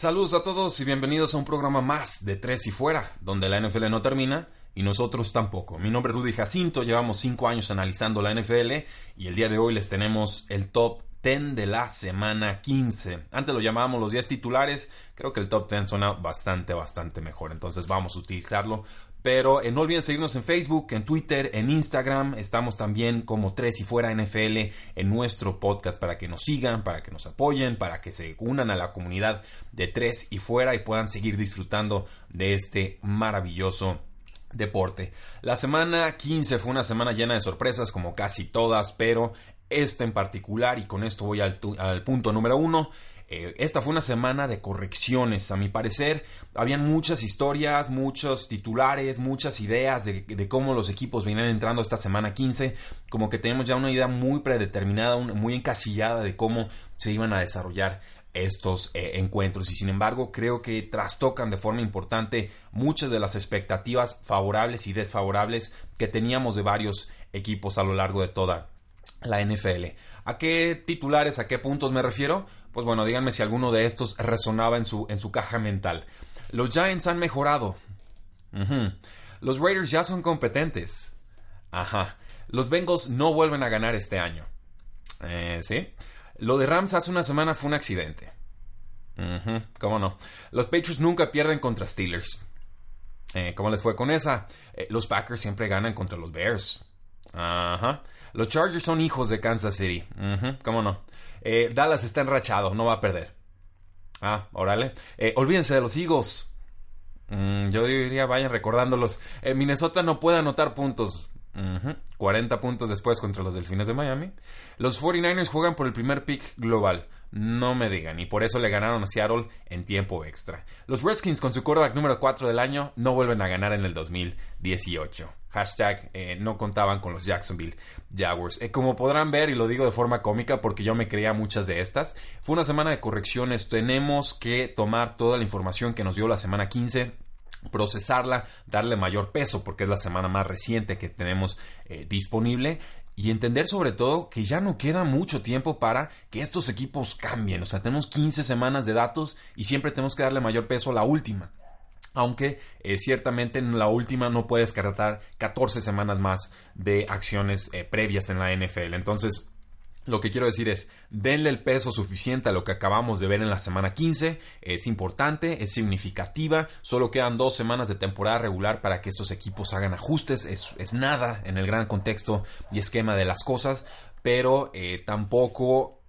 Saludos a todos y bienvenidos a un programa más de Tres y Fuera, donde la NFL no termina y nosotros tampoco. Mi nombre es Rudy Jacinto, llevamos cinco años analizando la NFL y el día de hoy les tenemos el top 10 de la semana 15. Antes lo llamábamos los 10 titulares, creo que el top 10 suena bastante, bastante mejor, entonces vamos a utilizarlo pero eh, no olviden seguirnos en Facebook, en Twitter, en Instagram. Estamos también como Tres y Fuera NFL en nuestro podcast para que nos sigan, para que nos apoyen, para que se unan a la comunidad de Tres y Fuera y puedan seguir disfrutando de este maravilloso deporte. La semana 15 fue una semana llena de sorpresas como casi todas, pero esta en particular, y con esto voy al, punto número uno, eh, esta fue una semana de correcciones, a mi parecer. Habían muchas historias, muchos titulares, muchas ideas de, cómo los equipos venían entrando esta semana 15. Como que tenemos ya una idea muy predeterminada, muy encasillada de cómo se iban a desarrollar estos eh, encuentros y sin embargo creo que trastocan de forma importante muchas de las expectativas favorables y desfavorables que teníamos de varios equipos a lo largo de toda la NFL. ¿A qué titulares, a qué puntos me refiero? Pues bueno, díganme si alguno de estos resonaba en su, en su caja mental. Los Giants han mejorado. Los Raiders ya son competentes. Ajá. Los Bengals no vuelven a ganar este año. Eh, ¿Sí? Lo de Rams hace una semana fue un accidente. ¿Cómo no? Los Patriots nunca pierden contra Steelers. Eh, ¿Cómo les fue con esa? Eh, los Packers siempre ganan contra los Bears. Ajá. Los Chargers son hijos de Kansas City. ¿Cómo no? Eh, Dallas está enrachado, no va a perder. Ah, órale. Eh, olvídense de los Eagles. Mm, yo diría, vayan recordándolos. Eh, Minnesota no puede anotar puntos. 40 puntos después contra los Delfines de Miami. Los 49ers juegan por el primer pick global. No me digan, y por eso le ganaron a Seattle en tiempo extra. Los Redskins con su quarterback número 4 del año no vuelven a ganar en el 2018. Hashtag eh, no contaban con los Jacksonville Jaguars. Eh, como podrán ver, y lo digo de forma cómica porque yo me creía muchas de estas, fue una semana de correcciones. Tenemos que tomar toda la información que nos dio la semana 15 procesarla, darle mayor peso porque es la semana más reciente que tenemos eh, disponible y entender sobre todo que ya no queda mucho tiempo para que estos equipos cambien. O sea, tenemos 15 semanas de datos y siempre tenemos que darle mayor peso a la última. Aunque eh, ciertamente en la última no puedes cargar 14 semanas más de acciones eh, previas en la NFL. Entonces, lo que quiero decir es, denle el peso suficiente a lo que acabamos de ver en la semana 15. Es importante, es significativa. Solo quedan dos semanas de temporada regular para que estos equipos hagan ajustes. Es, nada en el gran contexto y esquema de las cosas. Pero eh, tampoco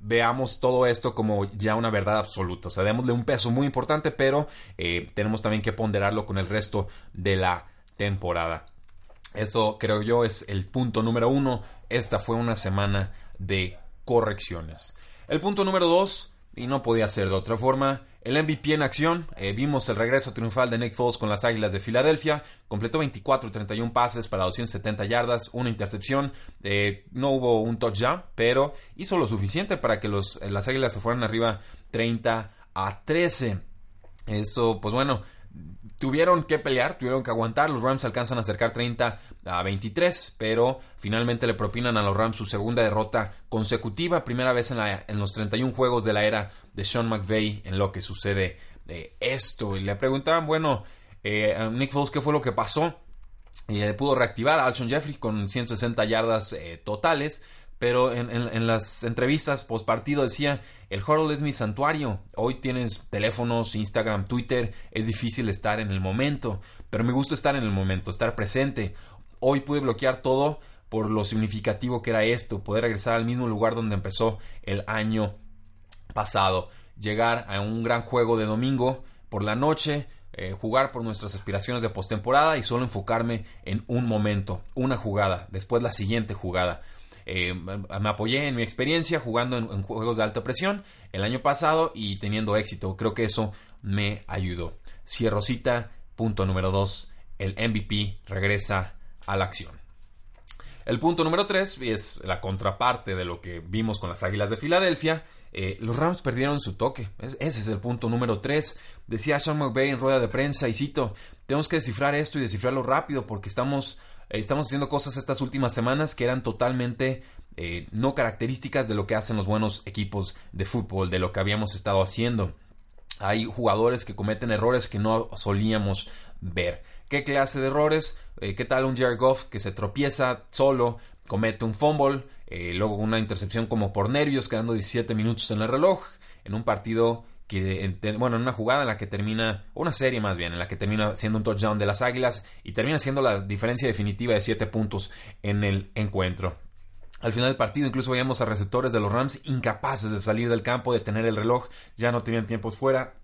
veamos todo esto como ya una verdad absoluta. O sea, démosle un peso muy importante, pero eh, tenemos también que ponderarlo con el resto de la temporada. Eso creo yo es el punto número uno. Esta fue una semana de correcciones. El punto número 2, y no podía ser de otra forma, el MVP en acción. Eh, vimos el regreso triunfal de Nick Foles con las Águilas de Filadelfia. Completó 24 31 pases para 270 yardas, una intercepción. Eh, no hubo un touchdown, pero hizo lo suficiente para que los, eh, las Águilas se fueran arriba 30 a 13. Eso, pues bueno, tuvieron que pelear, tuvieron que aguantar. Los Rams alcanzan a acercar 30 a 23, pero finalmente le propinan a los Rams su segunda derrota consecutiva, primera vez en, la, en los 31 juegos de la era de Sean McVay en lo que sucede de esto. Y le preguntaban, bueno, eh, Nick Foles, ¿qué fue lo que pasó? Y pudo reactivar a Alshon Jeffrey con 160 yardas eh, totales pero en, las entrevistas post partido decía, el huddle es mi santuario, hoy tienes teléfonos, Instagram, Twitter, es difícil estar en el momento, pero me gusta estar en el momento, estar presente. Hoy pude bloquear todo por lo significativo que era esto, poder regresar al mismo lugar donde empezó el año pasado, llegar a un gran juego de domingo por la noche, eh, jugar por nuestras aspiraciones de postemporada y solo enfocarme en un momento, una jugada, después la siguiente jugada. Eh, me apoyé en mi experiencia jugando en, juegos de alta presión el año pasado y teniendo éxito. Creo que eso me ayudó. Cierro cita, punto número 2, el MVP regresa a la acción. El punto número 3 es la contraparte de lo que vimos con las Águilas de Filadelfia. Eh, los Rams perdieron su toque. ese es el punto número 3. Decía Sean McVay en rueda de prensa, y cito, tenemos que descifrar esto y descifrarlo rápido porque estamos, estamos haciendo cosas estas últimas semanas que eran totalmente eh, no características de lo que hacen los buenos equipos de fútbol, de lo que habíamos estado haciendo. Hay jugadores que cometen errores que no solíamos ver. ¿Qué clase de errores? ¿Qué tal un Jared Goff que se tropieza solo, comete un fumble, eh, luego una intercepción como por nervios, quedando 17 minutos en el reloj, en un partido que, bueno, en una jugada en la que termina, una serie más bien, en la que termina siendo un touchdown de las Águilas y termina siendo la diferencia definitiva de 7 puntos en el encuentro. Al final del partido incluso veíamos a receptores de los Rams incapaces de salir del campo, de tener el reloj, ya no tenían tiempos fuera.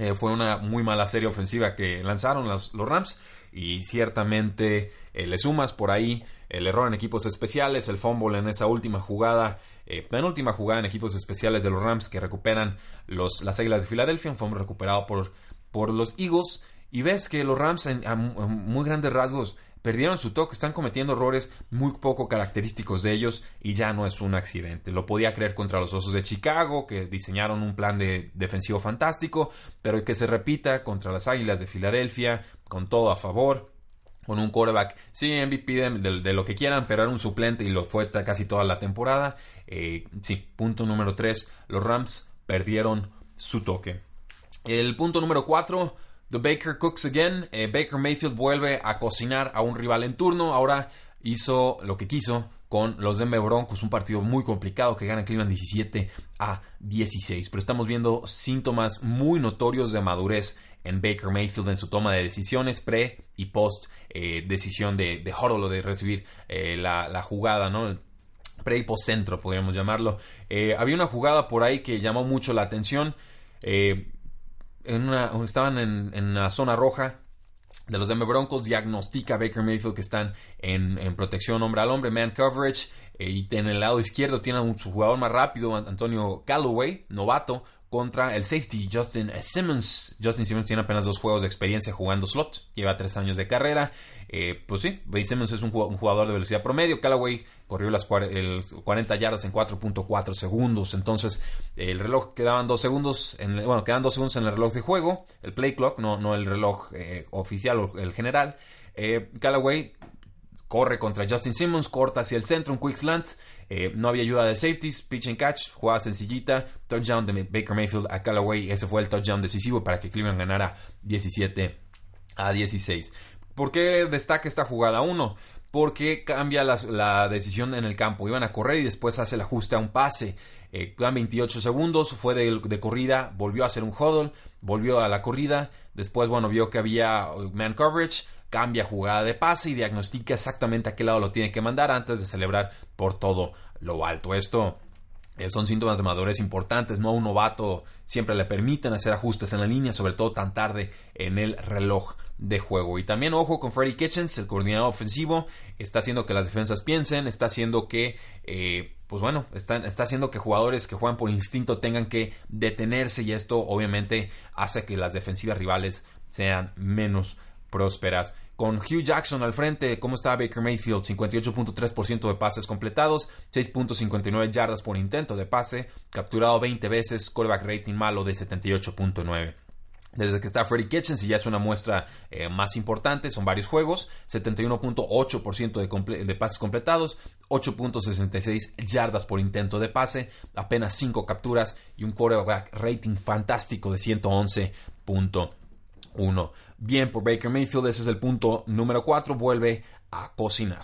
Eh, fue una muy mala serie ofensiva que lanzaron los, los Rams y ciertamente eh, le sumas por ahí el error en equipos especiales, el fumble en esa última jugada, eh, penúltima jugada en equipos especiales de los Rams que recuperan los, las Águilas de Filadelfia, un fumble recuperado por, por los Eagles. Y ves que los Rams en, muy grandes rasgos perdieron su toque, están cometiendo errores muy poco característicos de ellos y ya no es un accidente. Lo podía creer contra los Osos de Chicago, que diseñaron un plan de defensivo fantástico, pero que se repita contra las Águilas de Filadelfia, con todo a favor con un quarterback, sí, MVP de, lo que quieran, pero era un suplente y lo fue casi toda la temporada. Eh, sí, punto número 3, los Rams perdieron su toque. El punto número 4, The Baker Cooks Again. Eh, Baker Mayfield vuelve a cocinar a un rival en turno. Ahora hizo lo que quiso con los Denver Broncos, un partido muy complicado que gana Cleveland 17 a 16. Pero estamos viendo síntomas muy notorios de madurez en Baker Mayfield en su toma de decisiones pre y post eh, decisión de, de de recibir eh, la, jugada, ¿no? Pre y post centro, podríamos llamarlo. Había una jugada por ahí que llamó mucho la atención. En una, estaban en, en la zona roja de los Denver Broncos diagnostica a Baker Mayfield que están en, en protección hombre al hombre, man coverage, y en el lado izquierdo tiene a su jugador más rápido, Antonio Callaway, novato, contra el safety Justin Simmons. Justin Simmons tiene apenas dos juegos de experiencia jugando slot, lleva tres años de carrera. Eh, pues sí, Simmons es un jugador de velocidad promedio. Callaway corrió las 40 yardas en 4.4 segundos. Entonces, el reloj quedaban dos segundos, en, bueno, quedan dos segundos en el reloj de juego, el play clock, no, no el reloj eh, oficial o el general. Eh, Callaway corre contra Justin Simmons, corta hacia el centro, un quick slant. Eh, no había ayuda de safeties, pitch and catch, jugada sencillita, touchdown de Baker Mayfield a Callaway. Ese fue el touchdown decisivo para que Cleveland ganara 17 a 16. ¿Por qué destaca esta jugada? Uno, porque cambia la, decisión en el campo. Iban a correr y después hace el ajuste a un pase. Eh, 28 segundos, fue de, de, corrida, volvió a hacer un huddle, volvió a la corrida. Después, bueno, vio que había man coverage cambia jugada de pase y diagnostica exactamente a qué lado lo tiene que mandar antes de celebrar por todo lo alto. Esto eh, son síntomas de madurez importantes, no a un novato siempre le permiten hacer ajustes en la línea, sobre todo tan tarde en el reloj de juego. Y también ojo con Freddy Kitchens, el coordinador ofensivo, está haciendo que las defensas piensen, está haciendo que, eh, pues bueno, está, está haciendo que jugadores que juegan por instinto tengan que detenerse y esto obviamente hace que las defensivas rivales sean menos prósperas. Con Hugh Jackson al frente, ¿cómo está Baker Mayfield? 58.3% de pases completados, 6.59 yardas por intento de pase, capturado 20 veces, callback rating malo de 78.9. Desde que está Freddy Kitchens y ya es una muestra eh, más importante, son varios juegos, 71.8% de, de, pases completados, 8.66 yardas por intento de pase, apenas 5 capturas y un quarterback rating fantástico de 111.1 uno. Bien por Baker Mayfield, ese es el punto número 4, vuelve a cocinar.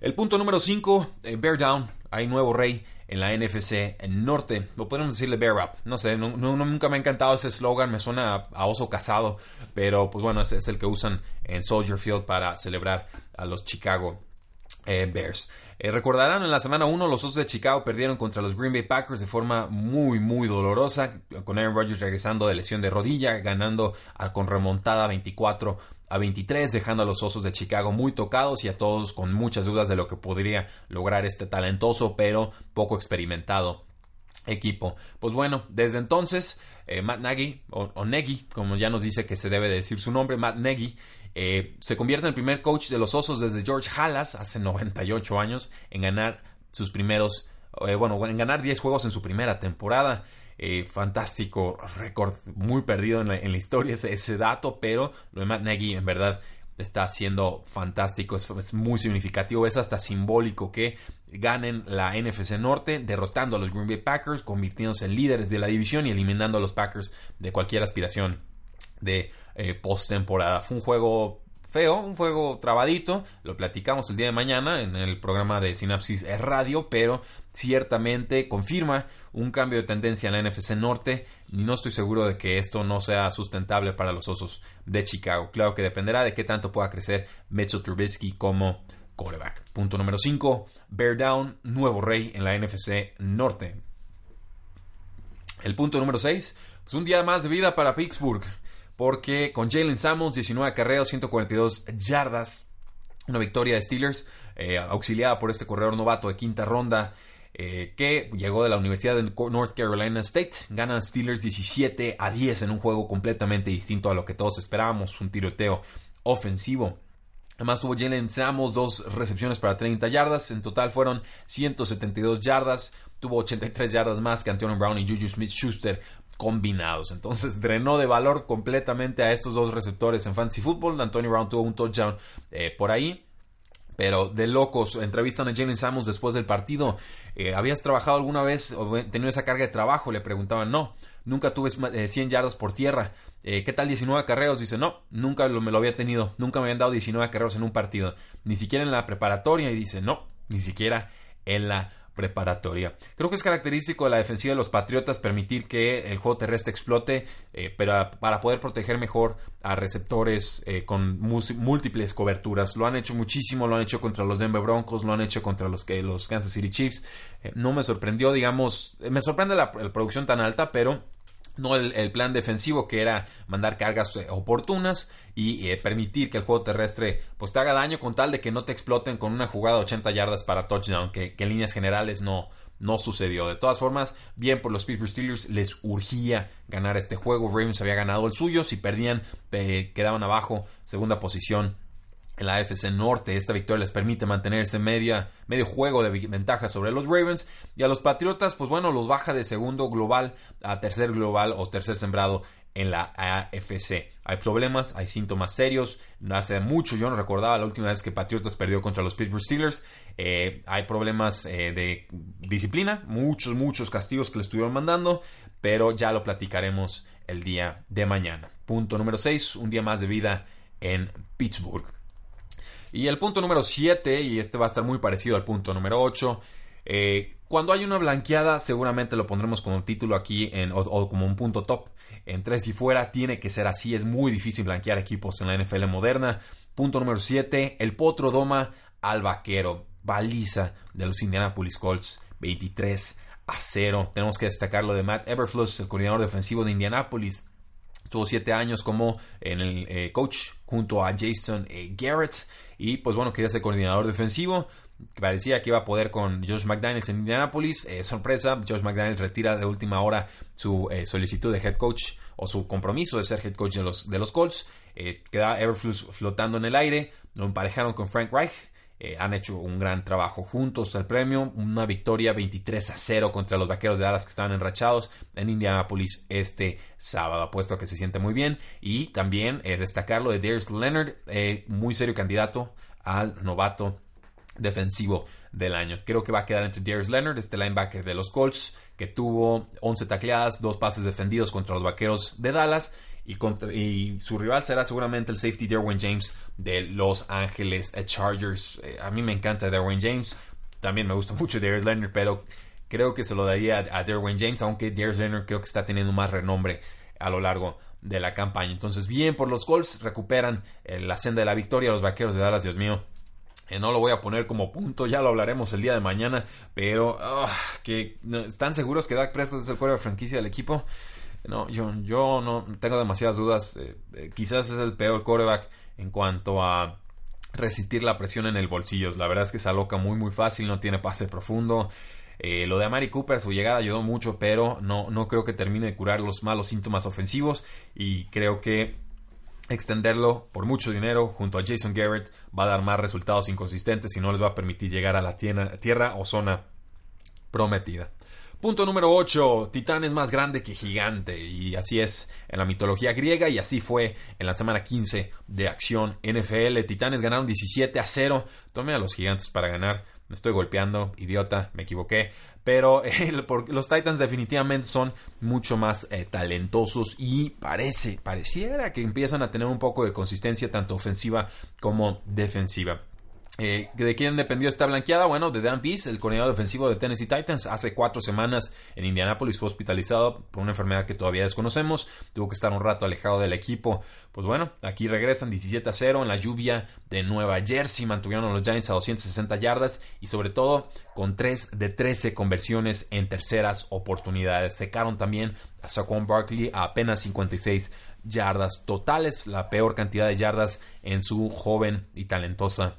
El punto número 5, eh, Bear Down, hay nuevo rey en la NFC en norte, lo podemos decirle Bear Up, no sé, nunca me ha encantado ese slogan, me suena a, oso casado, pero pues bueno, es el que usan en Soldier Field para celebrar a los Chicago eh, Bears. Eh, recordarán, en la semana 1 los Osos de Chicago perdieron contra los Green Bay Packers de forma muy, muy dolorosa, con Aaron Rodgers regresando de lesión de rodilla, ganando con remontada 24 a 23, dejando a los Osos de Chicago muy tocados y a todos con muchas dudas de lo que podría lograr este talentoso pero poco experimentado equipo. Pues bueno, desde entonces, eh, Matt Nagy, o, o, Nagy, como ya nos dice que se debe decir su nombre, Matt Nagy, eh, se convierte en el primer coach de los Osos desde George Halas hace 98 años en ganar sus primeros, eh, bueno, en ganar 10 juegos en su primera temporada. Fantástico récord, muy perdido en la, historia ese, ese, dato, pero lo de Matt Nagy en verdad está siendo fantástico, es, muy significativo, es hasta simbólico que ganen la NFC Norte, derrotando a los Green Bay Packers, convirtiéndose en líderes de la división y eliminando a los Packers de cualquier aspiración de eh, postemporada. Fue un juego feo, un juego trabadito, lo platicamos el día de mañana en el programa de Sinapsis Radio, pero ciertamente confirma un cambio de tendencia en la NFC Norte y no estoy seguro de que esto no sea sustentable para los Osos de Chicago. Claro que dependerá de qué tanto pueda crecer Mitchell Trubisky como quarterback. Punto número 5, Bear Down, nuevo rey en la NFC Norte. El punto número 6, pues un día más de vida para Pittsburgh porque con Jalen Samuels, 19 carreras, 142 yardas, una victoria de Steelers, eh, auxiliada por este corredor novato de quinta ronda, eh, que llegó de la Universidad de North Carolina State. Ganan Steelers 17 a 10 en un juego completamente distinto a lo que todos esperábamos, un tiroteo ofensivo. Además tuvo Jalen Samuels dos recepciones para 30 yardas, en total fueron 172 yardas, tuvo 83 yardas más que Antonio Brown y Juju Smith-Schuster combinados. Entonces drenó de valor completamente a estos dos receptores en fantasy football. Antonio Brown tuvo un touchdown eh, por ahí. Pero de locos, entrevistan a Jalen Samuels después del partido. Eh, ¿Habías trabajado alguna vez o tenido esa carga de trabajo? Le preguntaban, no, nunca tuve 100 eh, yardas por tierra. ¿Qué tal 19 carreos? Dice, no, nunca me lo había tenido. Nunca me habían dado 19 carreos en un partido. Ni siquiera en la preparatoria. Y dice, no, ni siquiera en la preparatoria. Creo que es característico de la defensiva de los Patriotas permitir que el juego terrestre explote, eh, pero para poder proteger mejor a receptores eh, con múltiples coberturas. Lo han hecho muchísimo, lo han hecho contra los Denver Broncos, lo han hecho contra los, los Kansas City Chiefs. Eh, no me sorprendió, digamos, me sorprende la producción tan alta, pero no el, plan defensivo que era mandar cargas eh, oportunas y eh, permitir que el juego terrestre pues te haga daño con tal de que no te exploten con una jugada de 80 yardas para touchdown que, en líneas generales no, no sucedió. De todas formas, bien por los Pittsburgh Steelers les urgía ganar este juego. Ravens había ganado el suyo, si perdían eh, quedaban abajo, segunda posición en la AFC Norte. Esta victoria les permite mantenerse media, medio juego de ventaja sobre los Ravens. Y a los Patriotas, pues bueno, los baja de segundo global a tercer global o tercer sembrado en la AFC. Hay problemas, hay síntomas serios. Hace mucho yo no recordaba la última vez que Patriotas perdió contra los Pittsburgh Steelers. Eh, hay problemas eh, de disciplina, muchos, muchos castigos que le estuvieron mandando, pero ya lo platicaremos el día de mañana. Punto número 6, un día más de vida en Pittsburgh. Y el punto número 7, y este va a estar muy parecido al punto número 8, eh, cuando hay una blanqueada, seguramente lo pondremos como título aquí en, o, como un punto top. En tres y fuera tiene que ser así, es muy difícil blanquear equipos en la NFL moderna. Punto número 7, el potro doma al vaquero, baliza de los Indianapolis Colts, 23 a 0. Tenemos que destacar lo de Matt Everfluss, el coordinador defensivo de Indianapolis. Tuvo siete años como en el eh, coach junto a Jason eh, Garrett. Y pues bueno, quería ser coordinador defensivo. Parecía que iba a poder con Josh McDaniels en Indianapolis. Eh, sorpresa, Josh McDaniels retira de última hora su solicitud de head coach o su compromiso de ser head coach de los, de los Colts. queda Everflux flotando en el aire. Lo emparejaron con Frank Reich. Eh, han hecho un gran trabajo juntos al premio. Una victoria 23 a 0 contra los vaqueros de Dallas que estaban enrachados en Indianapolis este sábado. Apuesto a que se siente muy bien. Y también eh, destacar lo de Darius Leonard, eh, muy serio candidato al novato defensivo del año. Creo que va a quedar entre Darius Leonard, este linebacker de los Colts, que tuvo 11 tacleadas, dos pases defendidos contra los vaqueros de Dallas y, su rival será seguramente el safety Derwin James de Los Ángeles Chargers. Eh, a mí me encanta Derwin James, también me gusta mucho Darius Leonard, pero creo que se lo daría a, Derwin James, aunque Darius Leonard creo que está teniendo más renombre a lo largo de la campaña. Entonces, bien por los Colts, recuperan eh, la senda de la victoria. Los vaqueros de Dallas, Dios mío, Eh, no lo voy a poner como punto, ya lo hablaremos el día de mañana, pero ah, que están seguros que Dak Prescott es el cuero de franquicia del equipo. No, yo, yo no tengo demasiadas dudas. Eh, eh, quizás es el peor quarterback en cuanto a resistir la presión en el bolsillo. La verdad es que se aloca muy muy fácil, no tiene pase profundo. lo de Amari Cooper, su llegada ayudó mucho, pero no, no creo que termine de curar los malos síntomas ofensivos y creo que extenderlo por mucho dinero junto a Jason Garrett va a dar más resultados inconsistentes y no les va a permitir llegar a la tierra, o zona prometida. Punto número 8. Titán es más grande que gigante. Y así es en la mitología griega y así fue en la semana 15 de acción NFL. Titanes ganaron 17 a 0. Tome a los gigantes para ganar. Me estoy golpeando, idiota, me equivoqué. Pero los Titans definitivamente son mucho más eh, talentosos y parece, pareciera que empiezan a tener un poco de consistencia tanto ofensiva como defensiva. Eh, ¿De quién dependió esta blanqueada? Bueno, de Dan Pease, el coordinador defensivo de Tennessee Titans. Hace cuatro semanas en Indianapolis fue hospitalizado por una enfermedad que todavía desconocemos. Tuvo que estar un rato alejado del equipo. Pues bueno, aquí regresan 17 a 0 en la lluvia de Nueva Jersey. Mantuvieron a los Giants a 260 yardas y sobre todo con 3 de 13 conversiones en terceras oportunidades. Secaron también a Saquon Barkley a apenas 56 yardas totales, la peor cantidad de yardas en su joven y talentosa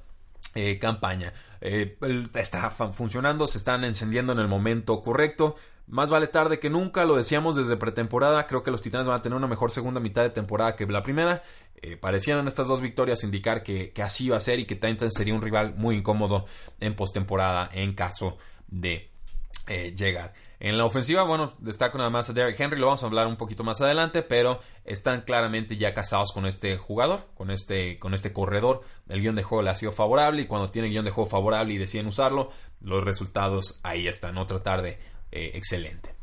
eh, campaña. Eh, está funcionando, se están encendiendo en el momento correcto. Más vale tarde que nunca, lo decíamos desde pretemporada. Creo que los Titanes van a tener una mejor segunda mitad de temporada que la primera. Eh, parecieron estas dos victorias indicar que, así iba a ser y que Titans sería un rival muy incómodo en postemporada en caso de llegar. En la ofensiva, bueno, destaco nada más a Derrick Henry, lo vamos a hablar un poquito más adelante, pero están claramente ya casados con este jugador, con este, con este corredor. El guion de juego le ha sido favorable y cuando tiene guion de juego favorable y deciden usarlo, los resultados ahí están. Otra tarde eh, excelente.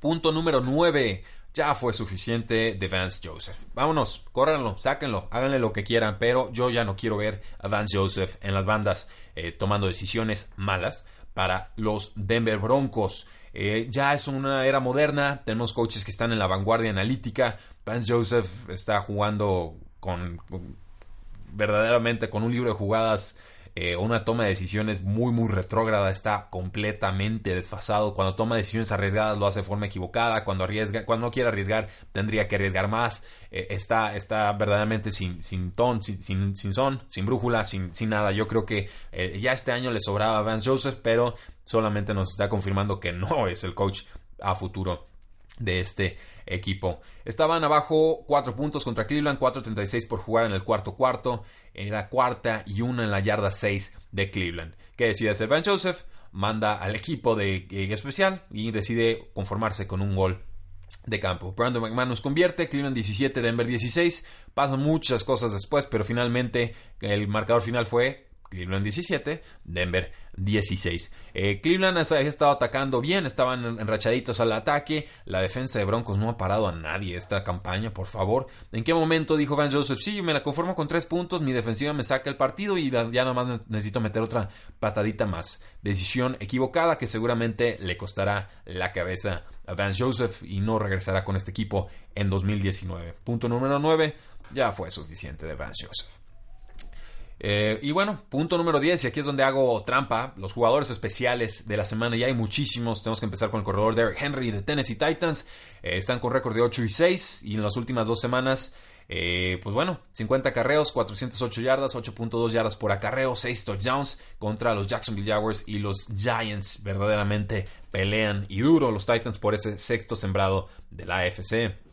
Punto número 9. Ya fue suficiente de Vance Joseph. Vámonos, córranlo, sáquenlo, háganle lo que quieran, pero yo ya no quiero ver a Vance Joseph en las bandas eh, tomando decisiones malas para los Denver Broncos. Eh, ya es una era moderna, tenemos coaches que están en la vanguardia analítica. Vance Joseph está jugando con, verdaderamente con un libro de jugadas eh, una toma de decisiones muy muy retrógrada, está completamente desfasado. Cuando toma decisiones arriesgadas lo hace de forma equivocada, cuando arriesga, cuando no quiere arriesgar tendría que arriesgar más. Eh, está, está verdaderamente sin, sin ton, sin, sin, son, sin brújula, sin, sin nada. Yo creo que eh, ya este año le sobraba a Vance Joseph, pero solamente nos está confirmando que no es el coach a futuro de este equipo. Estaban abajo 4 puntos contra Cleveland, 4.36 por jugar en el cuarto cuarto. Era cuarta y una en la yarda 6 de Cleveland. ¿Qué decide hacer Van Joseph? Manda al equipo de eh, especial y decide conformarse con un gol de campo. Brandon McManus convierte, Cleveland 17, Denver 16. Pasan muchas cosas después, pero finalmente el marcador final fue Cleveland 17, Denver 16. Eh, Cleveland ha estado atacando bien, estaban enrachaditos al ataque. La defensa de Broncos no ha parado a nadie esta campaña, por favor. ¿En qué momento dijo Van Joseph? Sí, me la conformo con tres puntos, mi defensiva me saca el partido y ya nomás necesito meter otra patadita más. Decisión equivocada que seguramente le costará la cabeza a Van Joseph y no regresará con este equipo en 2019. Punto número 9, ya fue suficiente de Van Joseph. Eh, y bueno, punto número 10, y aquí es donde hago trampa, los jugadores especiales de la semana, ya hay muchísimos, tenemos que empezar con el corredor Derrick Henry de Tennessee Titans, eh, están con récord de 8 y 6, y en las últimas dos semanas, eh, pues bueno, 50 carreos, 408 yardas, 8.2 yardas por acarreo, 6 touchdowns contra los Jacksonville Jaguars y los Giants, verdaderamente pelean y duro los Titans por ese sexto sembrado de la AFC.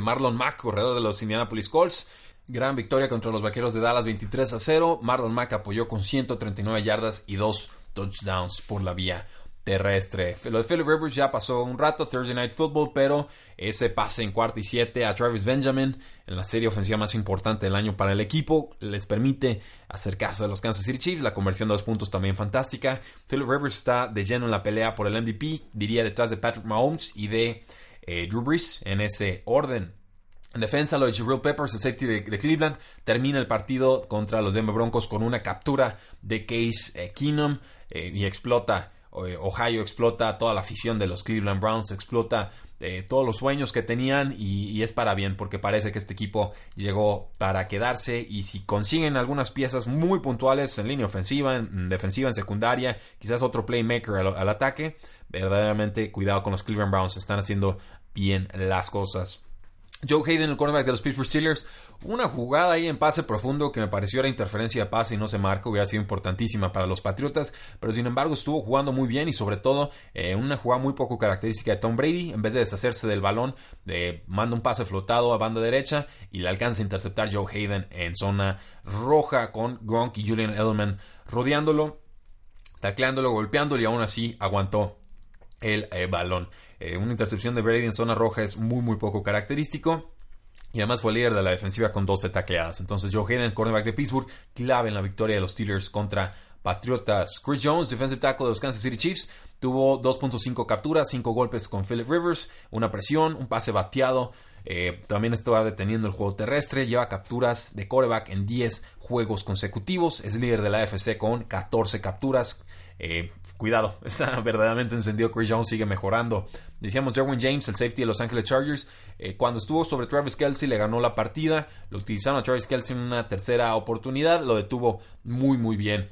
Marlon Mack, corredor de los Indianapolis Colts, Gran victoria contra los Vaqueros de Dallas 23 a 0. Marlon Mack apoyó con 139 yardas y dos touchdowns por la vía terrestre. Lo de Philip Rivers ya pasó un rato, Thursday Night Football, pero ese pase en cuarta y siete a Travis Benjamin en la serie ofensiva más importante del año para el equipo les permite acercarse a los Kansas City Chiefs. La conversión de dos puntos también fantástica. Philip Rivers está de lleno en la pelea por el MVP, diría detrás de Patrick Mahomes y de eh, Drew Brees en ese orden. En defensa, lo de Jabril Peppers, el safety de, Cleveland, termina el partido contra los Denver Broncos con una captura de Case eh, Keenum eh, y explota Ohio explota, toda la afición de los Cleveland Browns explota eh, todos los sueños que tenían y, es para bien porque parece que este equipo llegó para quedarse y si consiguen algunas piezas muy puntuales en línea ofensiva, en, defensiva, en secundaria, quizás otro playmaker al ataque, verdaderamente cuidado con los Cleveland Browns, están haciendo bien las cosas. Joe Hayden, el cornerback de los Pittsburgh Steelers, una jugada ahí en pase profundo que me pareció era interferencia de pase y no se marca, hubiera sido importantísima para los Patriotas, pero sin embargo estuvo jugando muy bien y sobre todo eh, una jugada muy poco característica de Tom Brady, en vez de deshacerse del balón, eh, manda un pase flotado a banda derecha y le alcanza a interceptar Joe Hayden en zona roja con Gronk y Julian Edelman rodeándolo, tacleándolo, golpeándolo y aún así aguantó el eh, balón. Eh, una intercepción de Brady en zona roja es muy muy poco característico. Y además fue líder de la defensiva con 12 tacleadas. Entonces Joe Hayden, cornerback de Pittsburgh, clave en la victoria de los Steelers contra Patriotas. Chris Jones, defensive tackle de los Kansas City Chiefs, tuvo 2.5 capturas, 5 golpes con Philip Rivers, una presión, un pase bateado. Eh, también estaba deteniendo el juego terrestre, lleva capturas de quarterback en 10 juegos consecutivos, es líder de la AFC con 14 capturas. Eh, cuidado, está verdaderamente encendido. Chris Jones sigue mejorando. Decíamos Derwin James, el safety de Los Angeles Chargers, eh, cuando estuvo sobre Travis Kelsey le ganó la partida. Lo utilizaron a Travis Kelsey en una tercera oportunidad, lo detuvo muy, muy bien.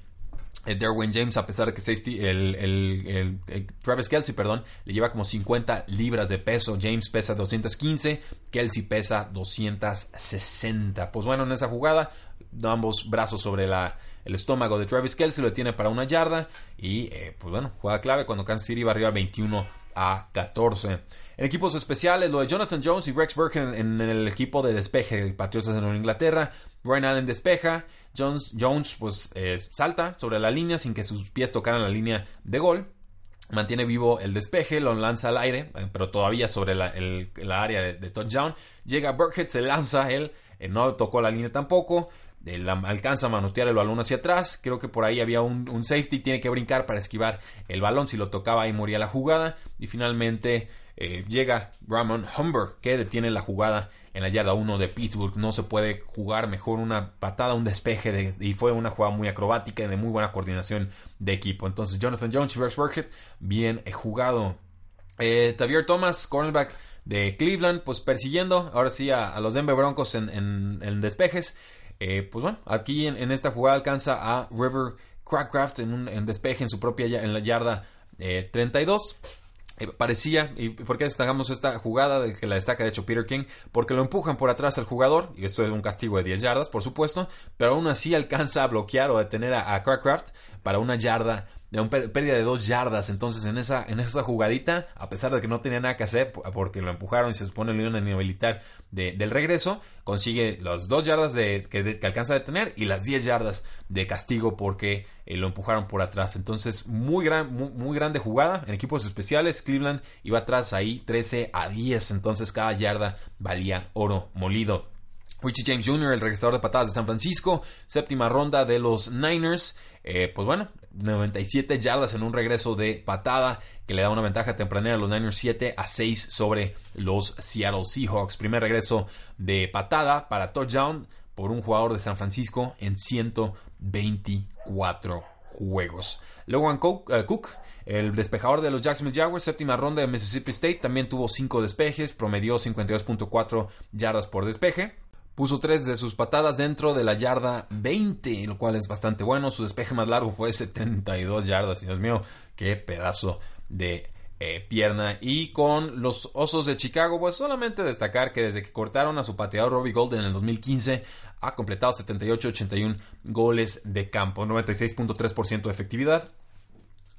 Eh, Derwin James, a pesar de que safety, el, Travis Kelsey, perdón, le lleva como 50 libras de peso. James pesa 215, Kelsey pesa 260. Pues bueno, en esa jugada, ambos brazos sobre la, el estómago de Travis Kelsey, lo tiene para una yarda y eh, pues bueno, juega clave cuando Kansas City va arriba 21 a 14. En equipos especiales, lo de Jonathan Jones y Rex Burke en, el equipo de despeje de Patriotas de Nueva Inglaterra. Ryan Allen despeja. Jones, Jones pues eh, salta sobre la línea sin que sus pies tocaran la línea de gol. Mantiene vivo el despeje, lo lanza al aire, eh, pero todavía sobre la, área de, touchdown. Llega Burkhead, se lanza él, no tocó la línea tampoco alcanza a manotear el balón hacia atrás. Creo que por ahí había un, safety. Tiene que brincar para esquivar el balón. Si lo tocaba ahí moría la jugada. Y finalmente eh, llega Ramon Humber que detiene la jugada en la yarda 1 de Pittsburgh. No se puede jugar mejor una patada, un despeje. y fue una jugada muy acrobática y de muy buena coordinación de equipo. Entonces Jonathan Jones Rex Burkhead bien jugado. Eh, Thomas, cornerback de Cleveland, pues persiguiendo ahora sí a, los Denver Broncos en, en despejes. Eh, pues bueno, aquí en, esta jugada alcanza a River Crackcraft en un despeje en su propia en la yarda 32. Eh, eh, parecía, y por qué destacamos esta jugada de que la destaca de hecho Peter King, porque lo empujan por atrás al jugador, y esto es un castigo de 10 yardas, por supuesto, pero aún así alcanza a bloquear o detener a, a Crackcraft para una yarda de una pérdida de dos yardas. Entonces, en esa, en esa jugadita, a pesar de que no tenía nada que hacer, porque lo empujaron y se supone lo iban a inhabilitar del regreso, consigue las dos yardas de, que, alcanza a detener y las diez yardas de castigo porque eh, lo empujaron por atrás. Entonces, muy, gran, muy, grande jugada. En equipos especiales, Cleveland iba atrás ahí 13 a 10. Entonces, cada yarda valía oro molido. Richie James Jr., el regresador de patadas de San Francisco, séptima ronda de los Niners. Eh, pues bueno, 97 yardas en un regreso de patada que le da una ventaja tempranera a los Niners 7 a 6 sobre los Seattle Seahawks. Primer regreso de patada para touchdown por un jugador de San Francisco en 124 juegos. Logan eh, Cook, el despejador de los Jacksonville Jaguars, séptima ronda de Mississippi State, también tuvo 5 despejes, promedió 52.4 yardas por despeje. Puso tres de sus patadas dentro de la yarda 20, lo cual es bastante bueno. Su despeje más largo fue 72 yardas. Dios mío, qué pedazo de eh, pierna. Y con los Osos de Chicago, pues solamente destacar que desde que cortaron a su pateador Robbie Golden en el 2015, ha completado 78-81 goles de campo, 96.3% de efectividad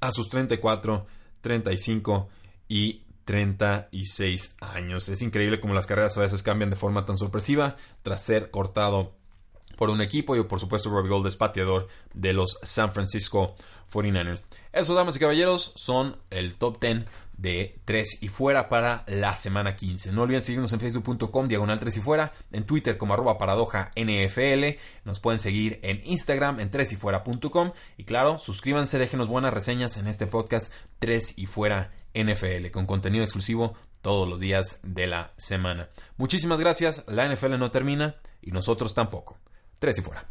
a sus 34, 35 y 36 años. Es increíble cómo las carreras a veces cambian de forma tan sorpresiva tras ser cortado por un equipo y por supuesto Robbie Gold es pateador de los San Francisco 49ers. Esos, damas y caballeros, son el top 10 de 3 y fuera para la semana 15. No olviden seguirnos en facebook.com diagonal 3 y fuera, en Twitter como arroba paradoja NFL, nos pueden seguir en Instagram en 3 y fuera.com y claro, suscríbanse, déjenos buenas reseñas en este podcast 3 y fuera NFL con contenido exclusivo todos los días de la semana. Muchísimas gracias, la NFL no termina y nosotros tampoco. 3 y fuera.